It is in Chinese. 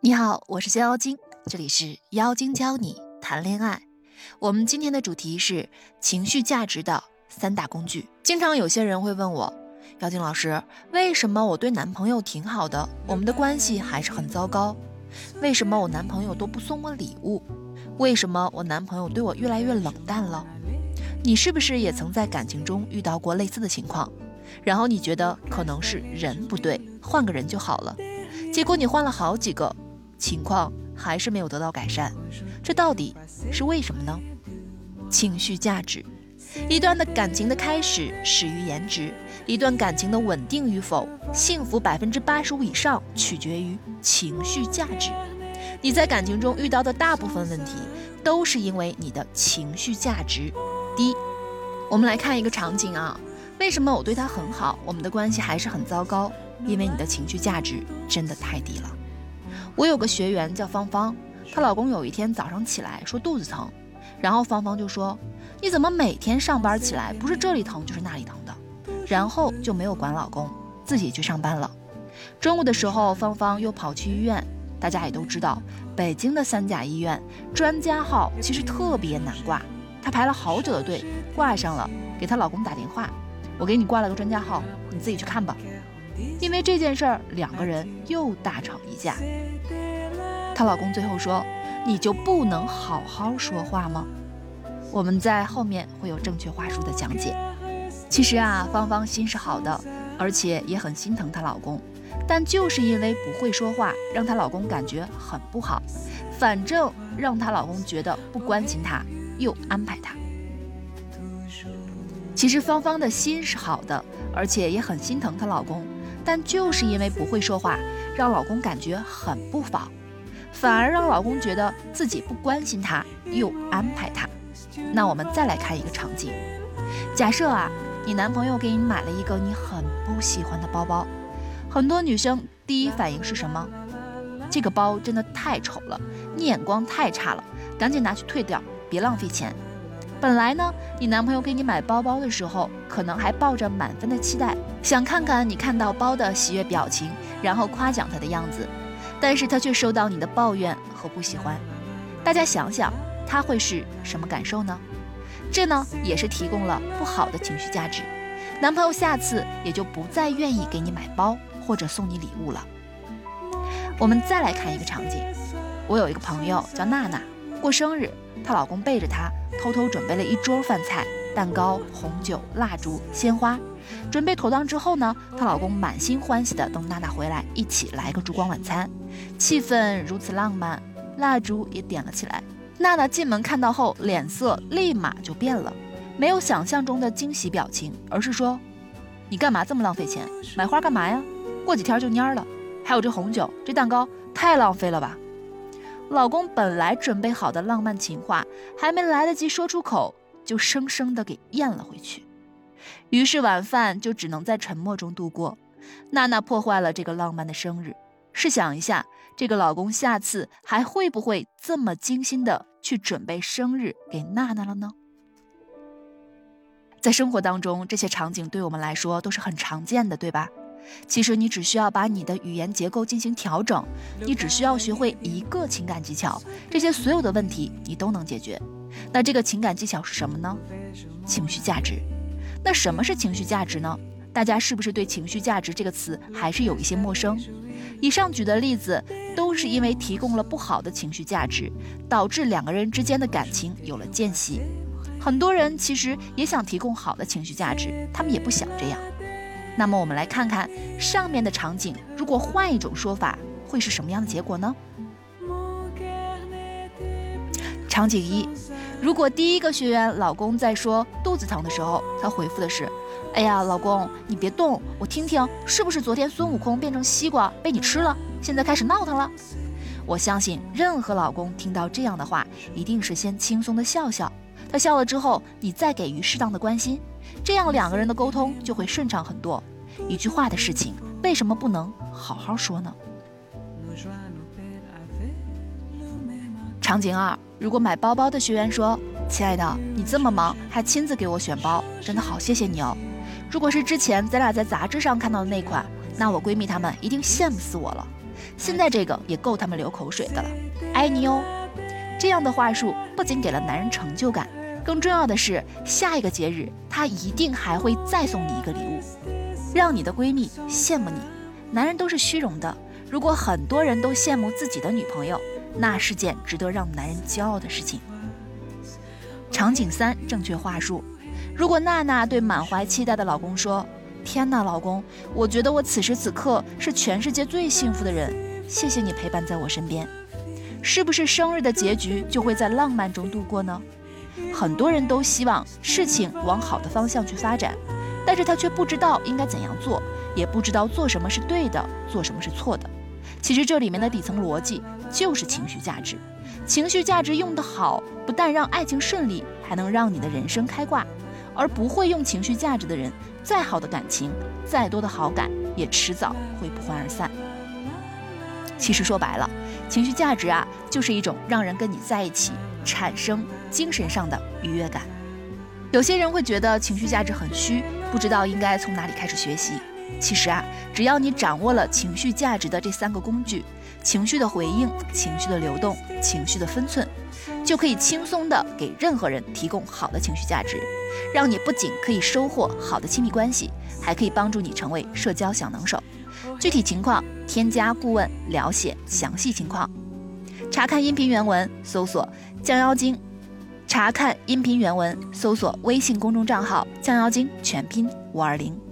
你好，我是逍妖精，这里是妖精教你谈恋爱。我们今天的主题是情绪价值的三大工具。经常有些人会问我，妖精老师，为什么我对男朋友挺好的，我们的关系还是很糟糕？为什么我男朋友都不送我礼物？为什么我男朋友对我越来越冷淡了？你是不是也曾在感情中遇到过类似的情况？然后你觉得可能是人不对，换个人就好了，结果你换了好几个。情况还是没有得到改善，这到底是为什么呢？情绪价值，一段的感情的开始始于颜值，一段感情的稳定与否，幸福百分之八十五以上取决于情绪价值。你在感情中遇到的大部分问题，都是因为你的情绪价值低。我们来看一个场景啊，为什么我对他很好，我们的关系还是很糟糕？因为你的情绪价值真的太低了。我有个学员叫芳芳，她老公有一天早上起来说肚子疼，然后芳芳就说：“你怎么每天上班起来不是这里疼就是那里疼的？”然后就没有管老公，自己去上班了。中午的时候，芳芳又跑去医院。大家也都知道，北京的三甲医院专家号其实特别难挂，她排了好久的队，挂上了，给她老公打电话：“我给你挂了个专家号，你自己去看吧。”因为这件事儿，两个人又大吵一架。她老公最后说：“你就不能好好说话吗？”我们在后面会有正确话术的讲解。其实啊，芳芳心是好的，而且也很心疼她老公，但就是因为不会说话，让她老公感觉很不好。反正让她老公觉得不关心她，又安排她。其实芳芳的心是好的，而且也很心疼她老公，但就是因为不会说话，让老公感觉很不爽。反而让老公觉得自己不关心他，又安排他。那我们再来看一个场景：假设啊，你男朋友给你买了一个你很不喜欢的包包，很多女生第一反应是什么？这个包真的太丑了，你眼光太差了，赶紧拿去退掉，别浪费钱。本来呢，你男朋友给你买包包的时候，可能还抱着满分的期待，想看看你看到包的喜悦表情，然后夸奖他的样子。但是他却收到你的抱怨和不喜欢，大家想想他会是什么感受呢？这呢也是提供了不好的情绪价值，男朋友下次也就不再愿意给你买包或者送你礼物了。我们再来看一个场景，我有一个朋友叫娜娜，过生日，她老公背着她偷偷准备了一桌饭菜，蛋糕、红酒、蜡烛、鲜花。准备妥当之后呢，她老公满心欢喜的等娜娜回来，一起来个烛光晚餐，气氛如此浪漫，蜡烛也点了起来。娜娜进门看到后，脸色立马就变了，没有想象中的惊喜表情，而是说：“你干嘛这么浪费钱？买花干嘛呀？过几天就蔫了。还有这红酒，这蛋糕，太浪费了吧！”老公本来准备好的浪漫情话，还没来得及说出口，就生生的给咽了回去。于是晚饭就只能在沉默中度过。娜娜破坏了这个浪漫的生日。试想一下，这个老公下次还会不会这么精心的去准备生日给娜娜了呢？在生活当中，这些场景对我们来说都是很常见的，对吧？其实你只需要把你的语言结构进行调整，你只需要学会一个情感技巧，这些所有的问题你都能解决。那这个情感技巧是什么呢？情绪价值。那什么是情绪价值呢？大家是不是对情绪价值这个词还是有一些陌生？以上举的例子都是因为提供了不好的情绪价值，导致两个人之间的感情有了间隙。很多人其实也想提供好的情绪价值，他们也不想这样。那么我们来看看上面的场景，如果换一种说法，会是什么样的结果呢？场景一。如果第一个学员老公在说肚子疼的时候，他回复的是：“哎呀，老公，你别动，我听听，是不是昨天孙悟空变成西瓜被你吃了，现在开始闹腾了？”我相信任何老公听到这样的话，一定是先轻松的笑笑。他笑了之后，你再给予适当的关心，这样两个人的沟通就会顺畅很多。一句话的事情，为什么不能好好说呢？场景二。如果买包包的学员说：“亲爱的，你这么忙还亲自给我选包，真的好谢谢你哦。如果是之前咱俩在杂志上看到的那款，那我闺蜜她们一定羡慕死我了。现在这个也够他们流口水的了，爱你哦。这样的话术不仅给了男人成就感，更重要的是，下一个节日他一定还会再送你一个礼物，让你的闺蜜羡慕你。男人都是虚荣的，如果很多人都羡慕自己的女朋友，那是件值得让男人骄傲的事情。场景三，正确话术。如果娜娜对满怀期待的老公说：“天哪，老公，我觉得我此时此刻是全世界最幸福的人，谢谢你陪伴在我身边。”是不是生日的结局就会在浪漫中度过呢？很多人都希望事情往好的方向去发展，但是他却不知道应该怎样做，也不知道做什么是对的，做什么是错的。其实这里面的底层逻辑就是情绪价值。情绪价值用得好，不但让爱情顺利，还能让你的人生开挂。而不会用情绪价值的人，再好的感情，再多的好感，也迟早会不欢而散。其实说白了，情绪价值啊，就是一种让人跟你在一起产生精神上的愉悦感。有些人会觉得情绪价值很虚，不知道应该从哪里开始学习。其实啊，只要你掌握了情绪价值的这三个工具：情绪的回应、情绪的流动、情绪的分寸，就可以轻松地给任何人提供好的情绪价值，让你不仅可以收获好的亲密关系，还可以帮助你成为社交小能手。具体情况，添加顾问了解详细情况。查看音频原文，搜索“降妖精”。查看音频原文，搜索微信公众账号“降妖精”全拼五二零。